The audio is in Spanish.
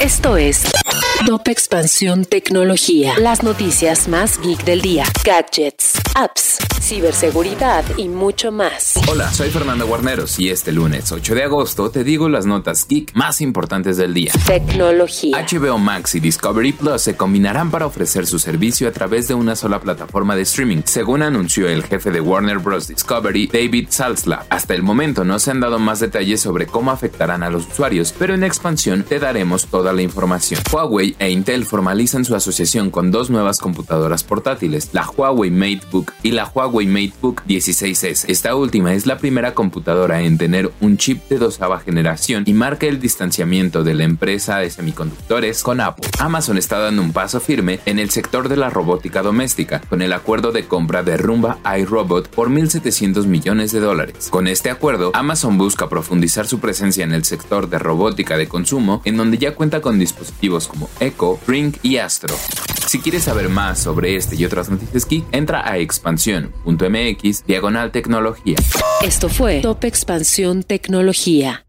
Esto es Top Expansión Tecnología. Las noticias más geek del día. Gadgets, apps, ciberseguridad y mucho más. Hola, soy Fernando Guarneros y este lunes 8 de agosto te digo las notas geek más importantes del día. Tecnología. HBO Max y Discovery Plus se combinarán para ofrecer su servicio a través de una sola plataforma de streaming, según anunció el jefe de Warner Bros. Discovery, David Salzla. Hasta el momento no se han dado más detalles sobre cómo afectarán a los usuarios, pero en expansión te daremos toda la información. Huawei e Intel formalizan su asociación con dos nuevas computadoras portátiles, la Huawei MateBook y la Huawei MateBook 16S. Esta última es la primera computadora en tener un chip de dosava generación y marca el distanciamiento de la empresa de semiconductores con Apple. Amazon está dando un paso firme en el sector de la robótica doméstica con el acuerdo de compra de Rumba iRobot por 1.700 millones de dólares. Con este acuerdo, Amazon busca profundizar su presencia en el sector de robótica de consumo, en donde ya cuenta con dispositivos como Echo, Ring y Astro. Si quieres saber más sobre este y otras noticias geek, entra a expansión.mx diagonal tecnología. Esto fue Top Expansión Tecnología.